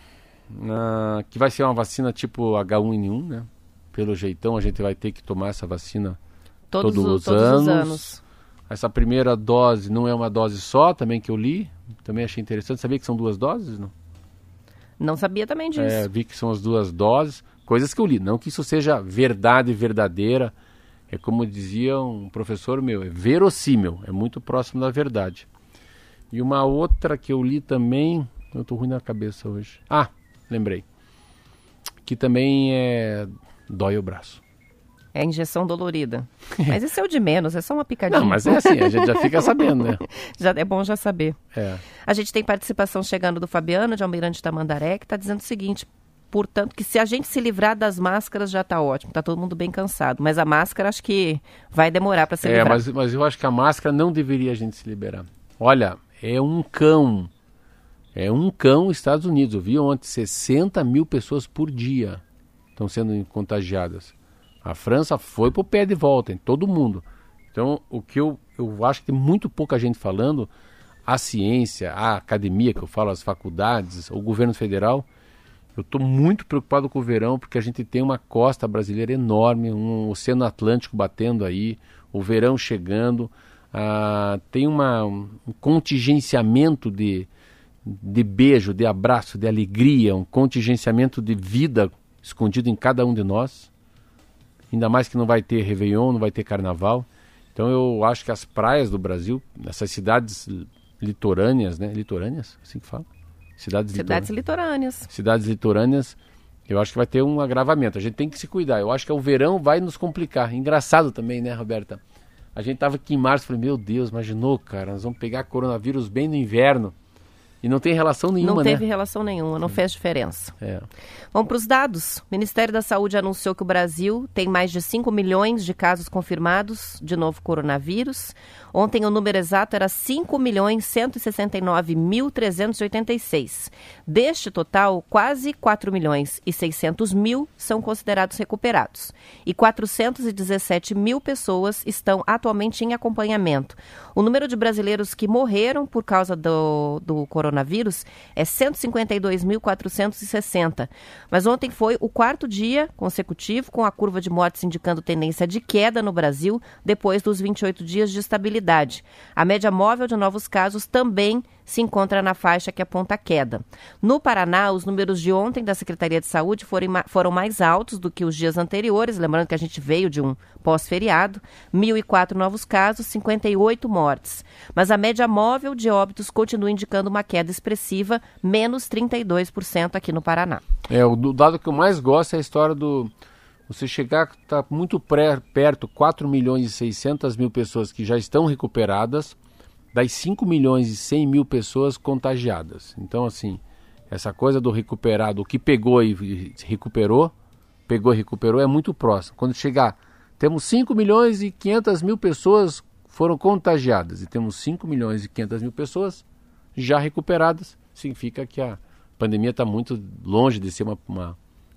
que vai ser uma vacina tipo H1N1, né? Pelo jeitão, a gente vai ter que tomar essa vacina todos, todos, os, todos anos. os anos. Essa primeira dose não é uma dose só, também que eu li. Também achei interessante. Sabia que são duas doses, não? Não sabia também disso. É, vi que são as duas doses. Coisas que eu li. Não que isso seja verdade verdadeira. É como dizia um professor meu, é verossímil, é muito próximo da verdade. E uma outra que eu li também, eu estou ruim na cabeça hoje. Ah, lembrei. Que também é dói o braço. É injeção dolorida. Mas isso é o de menos, é só uma picadinha. Não, mas é assim, a gente já fica sabendo, né? já, é bom já saber. É. A gente tem participação chegando do Fabiano, de Almirante Tamandaré, que está dizendo o seguinte: portanto, que se a gente se livrar das máscaras já está ótimo, está todo mundo bem cansado. Mas a máscara acho que vai demorar para se é, livrar. Mas, mas eu acho que a máscara não deveria a gente se liberar. Olha, é um cão é um cão Estados Unidos. Eu vi ontem 60 mil pessoas por dia estão sendo contagiadas. A França foi para o pé de volta, em todo mundo. Então, o que eu, eu acho que tem muito pouca gente falando, a ciência, a academia, que eu falo, as faculdades, o governo federal, eu estou muito preocupado com o verão, porque a gente tem uma costa brasileira enorme, um oceano Atlântico batendo aí, o verão chegando, ah, tem uma, um contingenciamento de, de beijo, de abraço, de alegria, um contingenciamento de vida escondido em cada um de nós. Ainda mais que não vai ter Réveillon, não vai ter Carnaval. Então eu acho que as praias do Brasil, essas cidades litorâneas, né? Litorâneas? Assim que fala? Cidades, cidades litorâneas. Cidades litorâneas, eu acho que vai ter um agravamento. A gente tem que se cuidar. Eu acho que o verão vai nos complicar. Engraçado também, né, Roberta? A gente tava aqui em março, falei, meu Deus, imaginou, cara, nós vamos pegar coronavírus bem no inverno. E não tem relação nenhuma, Não teve né? relação nenhuma, não fez diferença. É. Vamos para os dados. O Ministério da Saúde anunciou que o Brasil tem mais de 5 milhões de casos confirmados de novo coronavírus. Ontem o número exato era 5 milhões 169.386. Deste total, quase 4 milhões e 600 mil são considerados recuperados. E 417 mil pessoas estão atualmente em acompanhamento. O número de brasileiros que morreram por causa do, do coronavírus é 152.460. Mas ontem foi o quarto dia consecutivo com a curva de mortes indicando tendência de queda no Brasil depois dos 28 dias de estabilidade a média móvel de novos casos também se encontra na faixa que aponta a queda. No Paraná, os números de ontem da Secretaria de Saúde foram, mais altos do que os dias anteriores, lembrando que a gente veio de um pós-feriado, 1.004 novos casos, 58 mortes. Mas a média móvel de óbitos continua indicando uma queda expressiva, menos 32% aqui no Paraná. É, o dado que eu mais gosto é a história do você chegar, está muito pré, perto, 4 milhões e 600 mil pessoas que já estão recuperadas, das 5 milhões e 100 mil pessoas contagiadas. Então, assim, essa coisa do recuperado, o que pegou e recuperou, pegou e recuperou, é muito próximo. Quando chegar, temos 5 milhões e 500 mil pessoas foram contagiadas e temos 5 milhões e 500 mil pessoas já recuperadas, significa que a pandemia está muito longe de ser uma, uma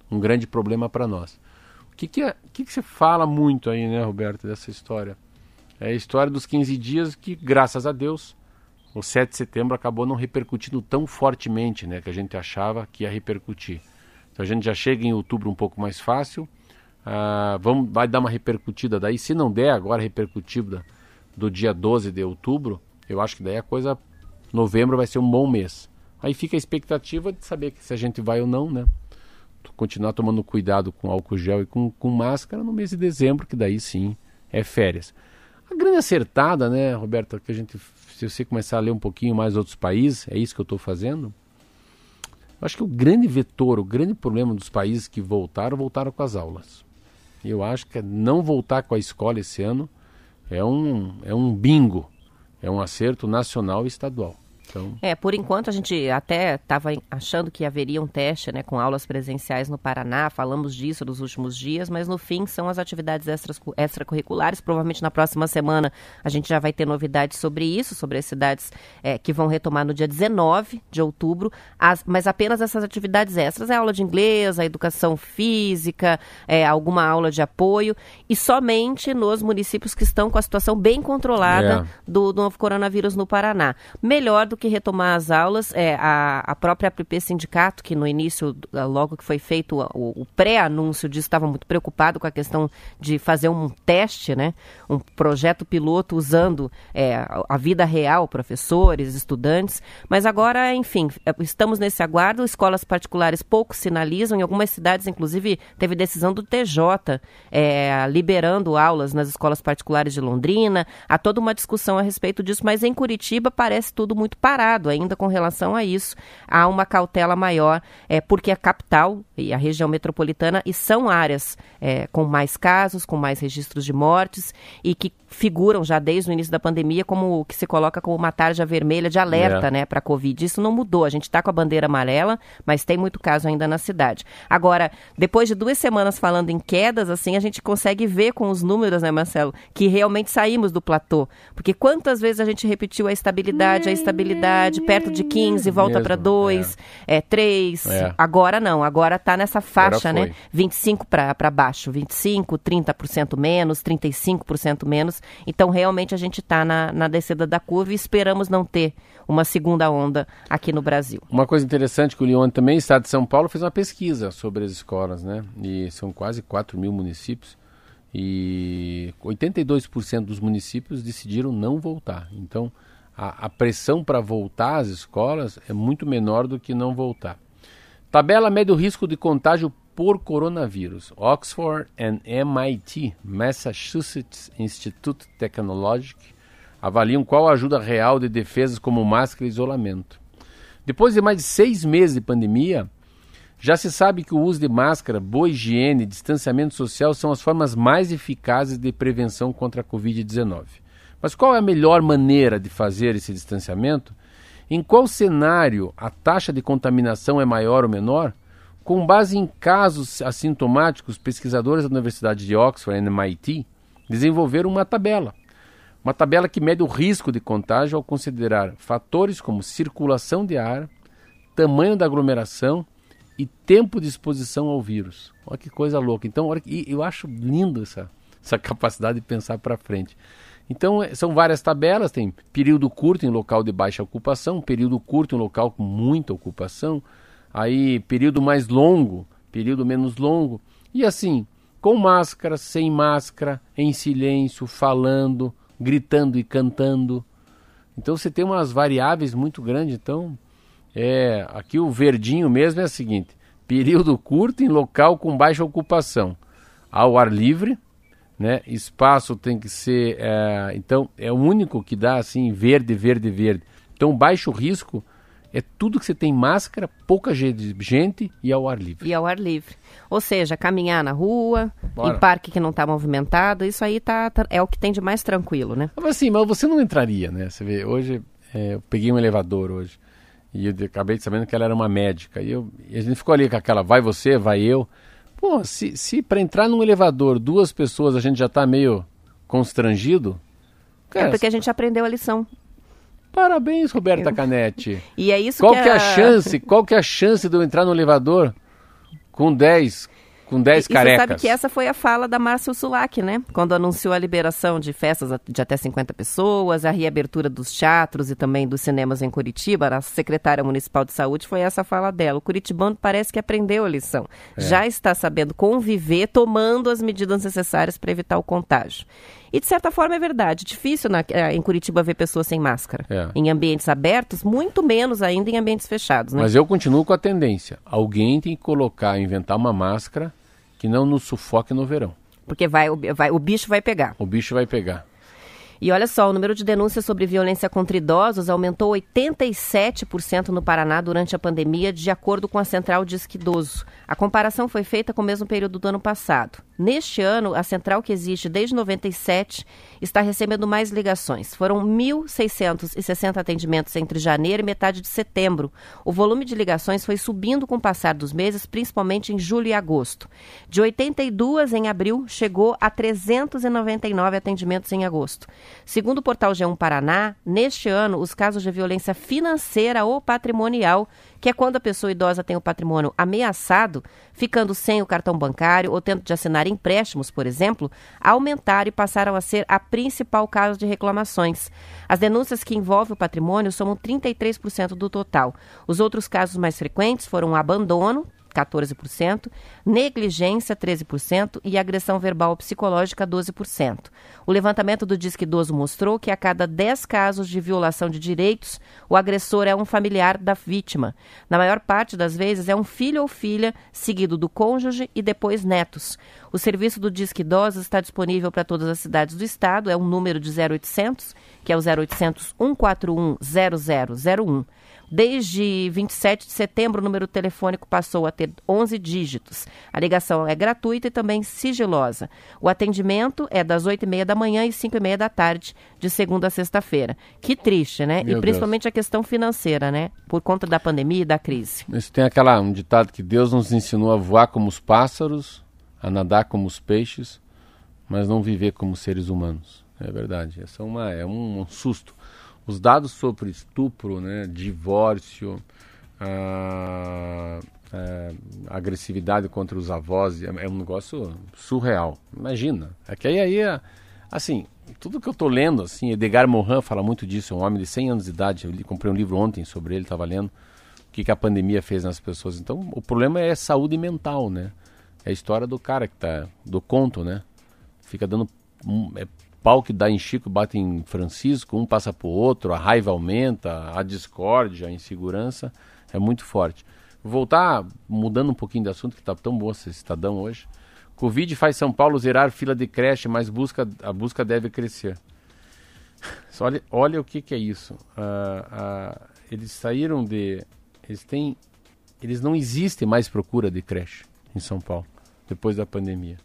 um grande problema para nós. O que, que, é, que, que você fala muito aí, né, Roberto, dessa história? É a história dos 15 dias que, graças a Deus, o 7 de setembro acabou não repercutindo tão fortemente, né, que a gente achava que ia repercutir. Então a gente já chega em outubro um pouco mais fácil, Ah, vamos, vai dar uma repercutida daí. Se não der agora repercutida do dia 12 de outubro, eu acho que daí a coisa. Novembro vai ser um bom mês. Aí fica a expectativa de saber se a gente vai ou não, né? Continuar tomando cuidado com álcool gel e com, com máscara no mês de dezembro, que daí sim é férias. Grande acertada, né, Roberto, que a gente, se você começar a ler um pouquinho mais outros países, é isso que eu estou fazendo. Eu acho que o grande vetor, o grande problema dos países que voltaram, voltaram com as aulas. Eu acho que não voltar com a escola esse ano é um, é um bingo, é um acerto nacional e estadual. Então... É, por enquanto a gente até estava achando que haveria um teste né, com aulas presenciais no Paraná, falamos disso nos últimos dias, mas no fim são as atividades extras, extracurriculares. Provavelmente na próxima semana a gente já vai ter novidades sobre isso, sobre as cidades é, que vão retomar no dia 19 de outubro, as, mas apenas essas atividades extras, é aula de inglês, a educação física, é, alguma aula de apoio, e somente nos municípios que estão com a situação bem controlada é. do, do novo coronavírus no Paraná. Melhor do do que retomar as aulas, é, a, a própria APP Sindicato, que no início, logo que foi feito o, o pré-anúncio disso, estava muito preocupado com a questão de fazer um teste, né, um projeto piloto usando é, a vida real, professores, estudantes, mas agora, enfim, é, estamos nesse aguardo, escolas particulares pouco sinalizam, em algumas cidades, inclusive, teve decisão do TJ é, liberando aulas nas escolas particulares de Londrina, há toda uma discussão a respeito disso, mas em Curitiba parece tudo muito parado ainda com relação a isso. Há uma cautela maior, é, porque a capital e a região metropolitana e são áreas é, com mais casos, com mais registros de mortes e que figuram já desde o início da pandemia como o que se coloca como uma tarja vermelha de alerta, é. né, para a Covid. Isso não mudou. A gente está com a bandeira amarela, mas tem muito caso ainda na cidade. Agora, depois de duas semanas falando em quedas, assim, a gente consegue ver com os números, né, Marcelo, que realmente saímos do platô. Porque quantas vezes a gente repetiu a estabilidade, a estabilidade, perto de 15, volta para 2, é. é 3. É. Agora não, agora está nessa faixa, né? 25 para baixo, 25, 30% menos, 35% menos. Então, realmente, a gente está na, na descida da curva e esperamos não ter uma segunda onda aqui no Brasil. Uma coisa interessante que o Lyon também, Estado de São Paulo, fez uma pesquisa sobre as escolas, né? E são quase 4 mil municípios e 82% dos municípios decidiram não voltar. Então, a, a pressão para voltar às escolas é muito menor do que não voltar. Tabela mede o risco de contágio por coronavírus. Oxford and MIT, Massachusetts Institute Technologic, avaliam qual a ajuda real de defesas como máscara e isolamento. Depois de mais de seis meses de pandemia, já se sabe que o uso de máscara, boa higiene e distanciamento social são as formas mais eficazes de prevenção contra a Covid-19. Mas qual é a melhor maneira de fazer esse distanciamento? Em qual cenário a taxa de contaminação é maior ou menor? Com base em casos assintomáticos, pesquisadores da Universidade de Oxford e MIT desenvolveram uma tabela. Uma tabela que mede o risco de contágio ao considerar fatores como circulação de ar, tamanho da aglomeração e tempo de exposição ao vírus. Olha que coisa louca. Então, eu acho lindo essa, essa capacidade de pensar para frente. Então, é, são várias tabelas, tem período curto em local de baixa ocupação, período curto em local com muita ocupação, aí período mais longo, período menos longo, e assim, com máscara, sem máscara, em silêncio, falando, gritando e cantando. Então você tem umas variáveis muito grandes, então é, aqui o verdinho mesmo é o seguinte: período curto em local com baixa ocupação, ao ar livre, né? Espaço tem que ser, é, então é o único que dá assim verde, verde, verde. Então baixo risco é tudo que você tem máscara, pouca gente e ao ar livre. E ao ar livre. Ou seja, caminhar na rua, Bora. em parque que não está movimentado, isso aí tá, tá, é o que tem de mais tranquilo, né? Mas assim, mas você não entraria, né? Você vê, hoje é, eu peguei um elevador hoje e eu acabei sabendo que ela era uma médica e, eu, e a gente ficou ali com aquela vai você, vai eu. Pô, se, se para entrar num elevador duas pessoas a gente já está meio constrangido. Cara, é porque a gente aprendeu a lição. Parabéns, Roberta Canetti. e é isso qual que, que é a chance? Qual que é a chance de eu entrar no elevador com 10, com 10 e, carecas. Você sabe que essa foi a fala da Márcia Sulac, né? Quando anunciou a liberação de festas de até 50 pessoas, a reabertura dos teatros e também dos cinemas em Curitiba, a secretária municipal de saúde, foi essa a fala dela. O curitibano parece que aprendeu a lição. É. Já está sabendo conviver, tomando as medidas necessárias para evitar o contágio. E de certa forma é verdade. Difícil na, é, em Curitiba ver pessoas sem máscara. É. Em ambientes abertos, muito menos ainda em ambientes fechados. Né? Mas eu continuo com a tendência. Alguém tem que colocar, inventar uma máscara que não nos sufoque no verão. Porque vai, vai, o bicho vai pegar. O bicho vai pegar. E olha só, o número de denúncias sobre violência contra idosos aumentou 87% no Paraná durante a pandemia, de acordo com a Central Disque Idoso. A comparação foi feita com o mesmo período do ano passado. Neste ano, a central que existe desde 97 está recebendo mais ligações. Foram 1.660 atendimentos entre janeiro e metade de setembro. O volume de ligações foi subindo com o passar dos meses, principalmente em julho e agosto. De 82 em abril, chegou a 399 atendimentos em agosto. Segundo o portal G1 Paraná, neste ano, os casos de violência financeira ou patrimonial que é quando a pessoa idosa tem o patrimônio ameaçado, ficando sem o cartão bancário ou tendo de assinar empréstimos, por exemplo, aumentaram e passaram a ser a principal causa de reclamações. As denúncias que envolvem o patrimônio somam 33% do total. Os outros casos mais frequentes foram o abandono, 14%, negligência, 13% e agressão verbal psicológica, 12%. O levantamento do Disque Idoso mostrou que a cada 10 casos de violação de direitos, o agressor é um familiar da vítima. Na maior parte das vezes, é um filho ou filha, seguido do cônjuge e depois netos. O serviço do Disque Idosos está disponível para todas as cidades do estado, é um número de 0800, que é o 0800 141 0001. Desde 27 de setembro, o número telefônico passou a ter 11 dígitos. A ligação é gratuita e também sigilosa. O atendimento é das 8h30 da manhã e 5h30 da tarde, de segunda a sexta-feira. Que triste, né? Meu e principalmente Deus. a questão financeira, né? Por conta da pandemia e da crise. Isso tem aquela, um ditado que Deus nos ensinou a voar como os pássaros, a nadar como os peixes, mas não viver como seres humanos. É verdade. Essa é, uma, é um, um susto. Os dados sobre estupro, né, divórcio, a, a agressividade contra os avós é, é, um negócio surreal. Imagina. É que aí, aí assim, tudo que eu estou lendo, assim, Edgar Morin fala muito disso, é um homem de 100 anos de idade. Eu comprei um livro ontem sobre ele, estava lendo o que, que a pandemia fez nas pessoas. Então, o problema é saúde mental, né? É a história do cara que tá, do conto, né? Fica dando é, pau que dá em Chico bate em Francisco, um passa para o outro, a raiva aumenta, a discórdia, a insegurança é muito forte. Voltar mudando um pouquinho de assunto, que está tão bom esse Estadão hoje. Covid faz São Paulo zerar fila de creche, mas busca, a busca deve crescer. olha, olha o que, que é isso. Uh, uh, eles saíram de. Eles têm. Eles não existem mais procura de creche em São Paulo, depois da pandemia.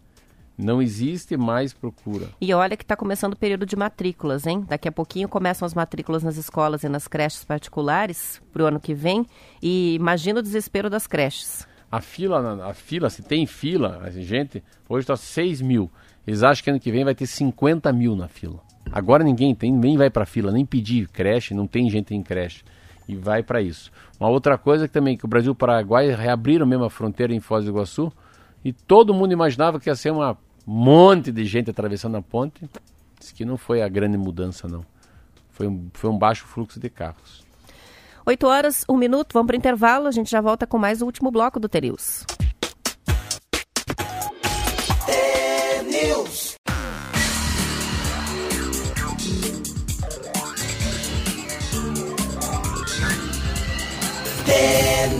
Não existe mais procura. E olha que está começando o período de matrículas, hein? Daqui a pouquinho começam as matrículas nas escolas e nas creches particulares para o ano que vem. E imagina o desespero das creches. A fila, a fila, se tem fila, a gente, hoje está 6 mil. Eles acham que ano que vem vai ter 50 mil na fila. Agora ninguém tem, nem vai para fila, nem pedir creche, não tem gente em creche. E vai para isso. Uma outra coisa que também, que o Brasil e o Paraguai reabriram mesmo a fronteira em Foz do Iguaçu, e todo mundo imaginava que ia ser uma monte de gente atravessando a ponte. Diz que não foi a grande mudança, não. Foi um, foi um baixo fluxo de carros. 8 horas, 1 minuto, vamos para o intervalo. A gente já volta com mais o último bloco do Terius.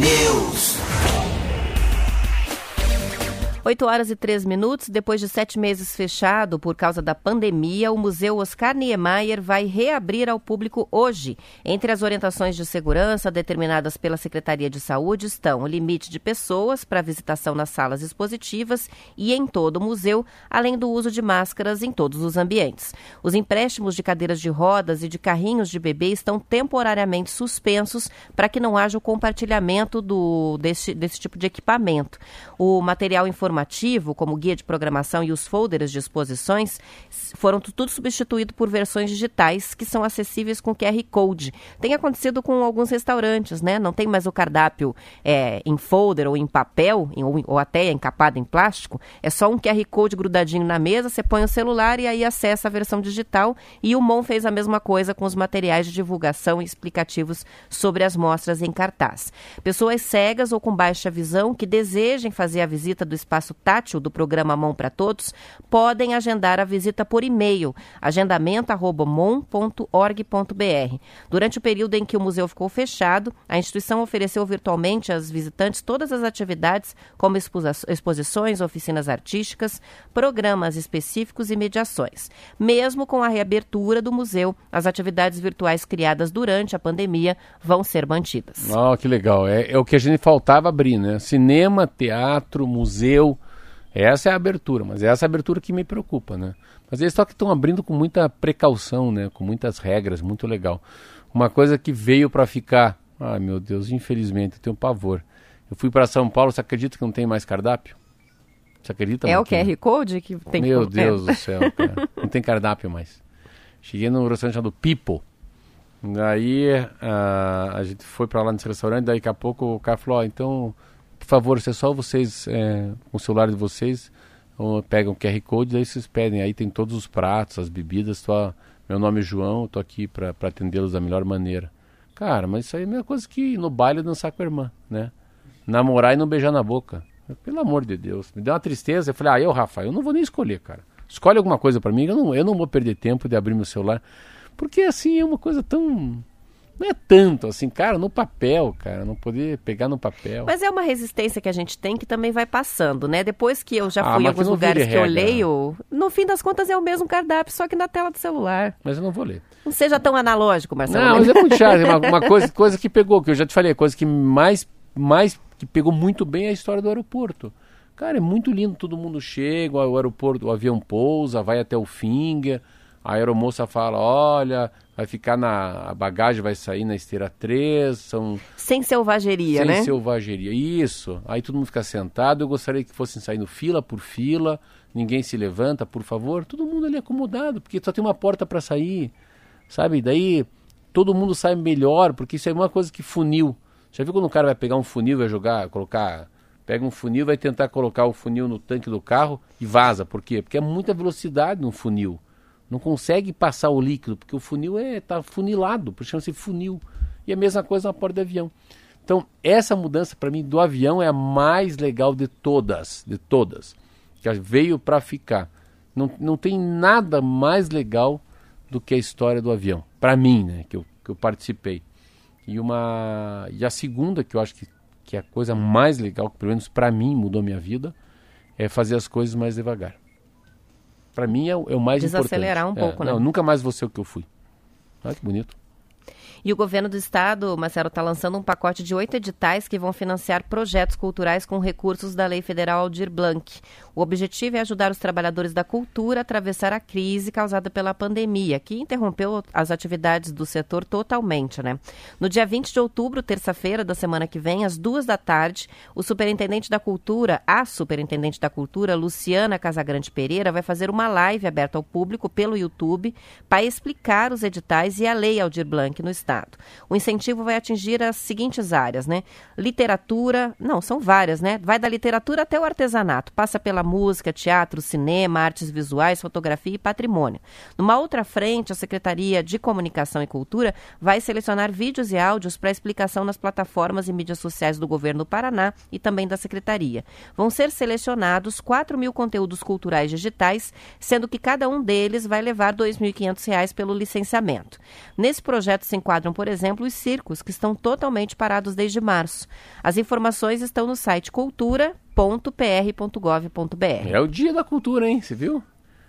News. 8 horas e 3 minutos. Depois de sete meses fechado por causa da pandemia, o Museu Oscar Niemeyer vai reabrir ao público hoje. Entre as orientações de segurança determinadas pela Secretaria de Saúde estão o limite de pessoas para visitação nas salas expositivas e em todo o museu, além do uso de máscaras em todos os ambientes. Os empréstimos de cadeiras de rodas e de carrinhos de bebê estão temporariamente suspensos para que não haja o compartilhamento do, desse, desse tipo de equipamento. O material informativo informativo, como guia de programação e os folders de exposições, foram tudo substituído por versões digitais que são acessíveis com QR Code. Tem acontecido com alguns restaurantes, né? Não tem mais o cardápio é, em folder ou em papel, em, ou, ou até encapado em plástico. É só um QR Code grudadinho na mesa, você põe o celular e aí acessa a versão digital. E o MON fez a mesma coisa com os materiais de divulgação e explicativos sobre as mostras em cartaz. Pessoas cegas ou com baixa visão que desejem fazer a visita do espaço tátil do programa Mão para Todos podem agendar a visita por e-mail, agendamento.mon.org.br. Durante o período em que o museu ficou fechado, a instituição ofereceu virtualmente aos visitantes todas as atividades, como exposições, oficinas artísticas, programas específicos e mediações. Mesmo com a reabertura do museu, as atividades virtuais criadas durante a pandemia vão ser mantidas. Oh, que legal. É, é o que a gente faltava abrir, né? Cinema, teatro, museu. Essa é a abertura, mas é essa abertura que me preocupa, né? Mas eles só que estão abrindo com muita precaução, né? Com muitas regras, muito legal. Uma coisa que veio para ficar, ai meu Deus, infelizmente, eu tenho pavor. Eu fui para São Paulo, você acredita que não tem mais cardápio? Você acredita? É o QR Code que tem Meu Deus do céu, cara. Não tem cardápio mais. Cheguei num restaurante chamado People. Daí a, a gente foi para lá nesse restaurante, daí daqui a pouco o cara falou, oh, então, por favor, se é só vocês, é, o celular de vocês, pegam o QR Code, daí vocês pedem, aí tem todos os pratos, as bebidas, tô, meu nome é João, eu tô aqui para atendê-los da melhor maneira. Cara, mas isso aí é a mesma coisa que no baile dançar com a irmã, né? Namorar e não beijar na boca. Pelo amor de Deus, me deu uma tristeza. Eu falei, ah, eu, Rafa, eu não vou nem escolher, cara. Escolhe alguma coisa para mim, eu não, eu não vou perder tempo de abrir meu celular. Porque assim é uma coisa tão. Não é tanto assim, cara, no papel, cara, não poder pegar no papel. Mas é uma resistência que a gente tem que também vai passando, né? Depois que eu já ah, fui em alguns lugares que eu leio, no fim das contas é o mesmo cardápio, só que na tela do celular. Mas eu não vou ler. Não seja tão analógico, Marcelo. Não, mas é muito chato. uma, uma coisa, coisa que pegou, que eu já te falei, coisa que mais, mais que pegou muito bem é a história do aeroporto. Cara, é muito lindo, todo mundo chega, o aeroporto, o avião pousa, vai até o Finger, a aeromoça fala, olha, vai ficar na. A bagagem vai sair na esteira 3, são. Sem selvageria, sem né? Sem selvageria, isso. Aí todo mundo fica sentado, eu gostaria que fossem saindo fila por fila, ninguém se levanta, por favor, todo mundo ali acomodado, porque só tem uma porta para sair, sabe? Daí todo mundo sai melhor, porque isso é uma coisa que funil. Já viu quando o cara vai pegar um funil, vai jogar, colocar pega um funil, vai tentar colocar o funil no tanque do carro e vaza. Por quê? Porque é muita velocidade no funil. Não consegue passar o líquido, porque o funil é tá funilado, por chama-se funil. E a mesma coisa na porta do avião. Então, essa mudança para mim do avião é a mais legal de todas, de todas. Que veio para ficar. Não, não tem nada mais legal do que a história do avião. Para mim, né, que eu, que eu participei. E uma e a segunda que eu acho que que é a coisa mais legal, que pelo menos para mim mudou minha vida, é fazer as coisas mais devagar. Para mim é, é, o mais Desacelerar importante. um pouco, é, né? Não, nunca mais vou ser o que eu fui. Olha que bonito. E o governo do estado, Marcelo, está lançando um pacote de oito editais que vão financiar projetos culturais com recursos da Lei Federal Aldir Blanc. O objetivo é ajudar os trabalhadores da cultura a atravessar a crise causada pela pandemia, que interrompeu as atividades do setor totalmente, né? No dia 20 de outubro, terça-feira da semana que vem, às duas da tarde, o superintendente da cultura, a superintendente da cultura, Luciana Casagrande Pereira, vai fazer uma live aberta ao público pelo YouTube para explicar os editais e a Lei Aldir Blanc no estado. Estado. O incentivo vai atingir as seguintes áreas, né? Literatura, não, são várias, né? Vai da literatura até o artesanato, passa pela música, teatro, cinema, artes visuais, fotografia e patrimônio. Numa outra frente, a Secretaria de Comunicação e Cultura vai selecionar vídeos e áudios para explicação nas plataformas e mídias sociais do governo do Paraná e também da Secretaria. Vão ser selecionados 4 mil conteúdos culturais digitais, sendo que cada um deles vai levar R$ 2.500 pelo licenciamento. Nesse projeto se enquadra enquadram, por exemplo, os circos, que estão totalmente parados desde março. As informações estão no site cultura.pr.gov.br. É o dia da cultura, hein? Você viu?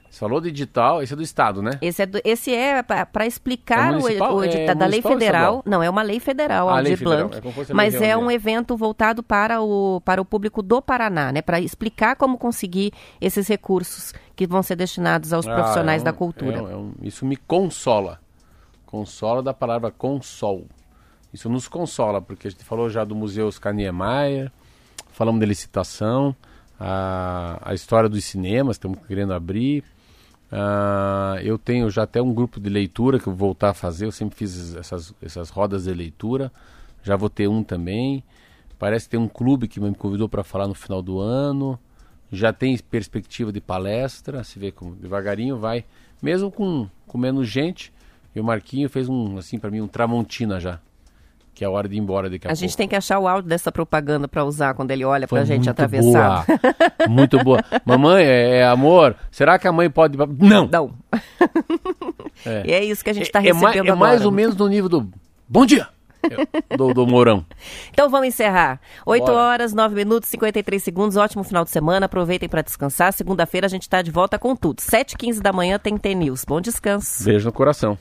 Você falou do digital, esse é do Estado, né? Esse é, esse é para explicar é o, o edital é da lei federal. Não, é uma lei federal, ah, Aldir Blanc. É mas é um evento voltado para o, para o público do Paraná, né? Para explicar como conseguir esses recursos que vão ser destinados aos ah, profissionais é um, da cultura. É um, isso me consola. Consola da palavra consol. Isso nos consola, porque a gente falou já do Museu Oscar Niemeyer, falamos de licitação, a, a história dos cinemas, estamos querendo abrir. Uh, eu tenho já até um grupo de leitura que eu vou voltar a fazer. Eu sempre fiz essas, essas rodas de leitura. Já vou ter um também. Parece ter um clube que me convidou para falar no final do ano. Já tem perspectiva de palestra. Se vê como devagarinho vai. Mesmo com, com menos gente. E o Marquinho fez um, assim, para mim, um Tramontina já que é a hora de ir embora daqui a, a pouco. A gente tem que achar o áudio dessa propaganda para usar quando ele olha para a gente atravessar. Boa. muito boa. Mamãe, é, é, amor, será que a mãe pode... Não! Não. É. E é isso que a gente está é, é recebendo é, é mais ou menos no nível do... Bom dia! do, do Mourão. Então vamos encerrar. 8 Bora. horas, 9 minutos, 53 segundos. Ótimo final de semana. Aproveitem para descansar. Segunda-feira a gente está de volta com tudo. 7h15 da manhã tem T-News. Bom descanso. Beijo no coração.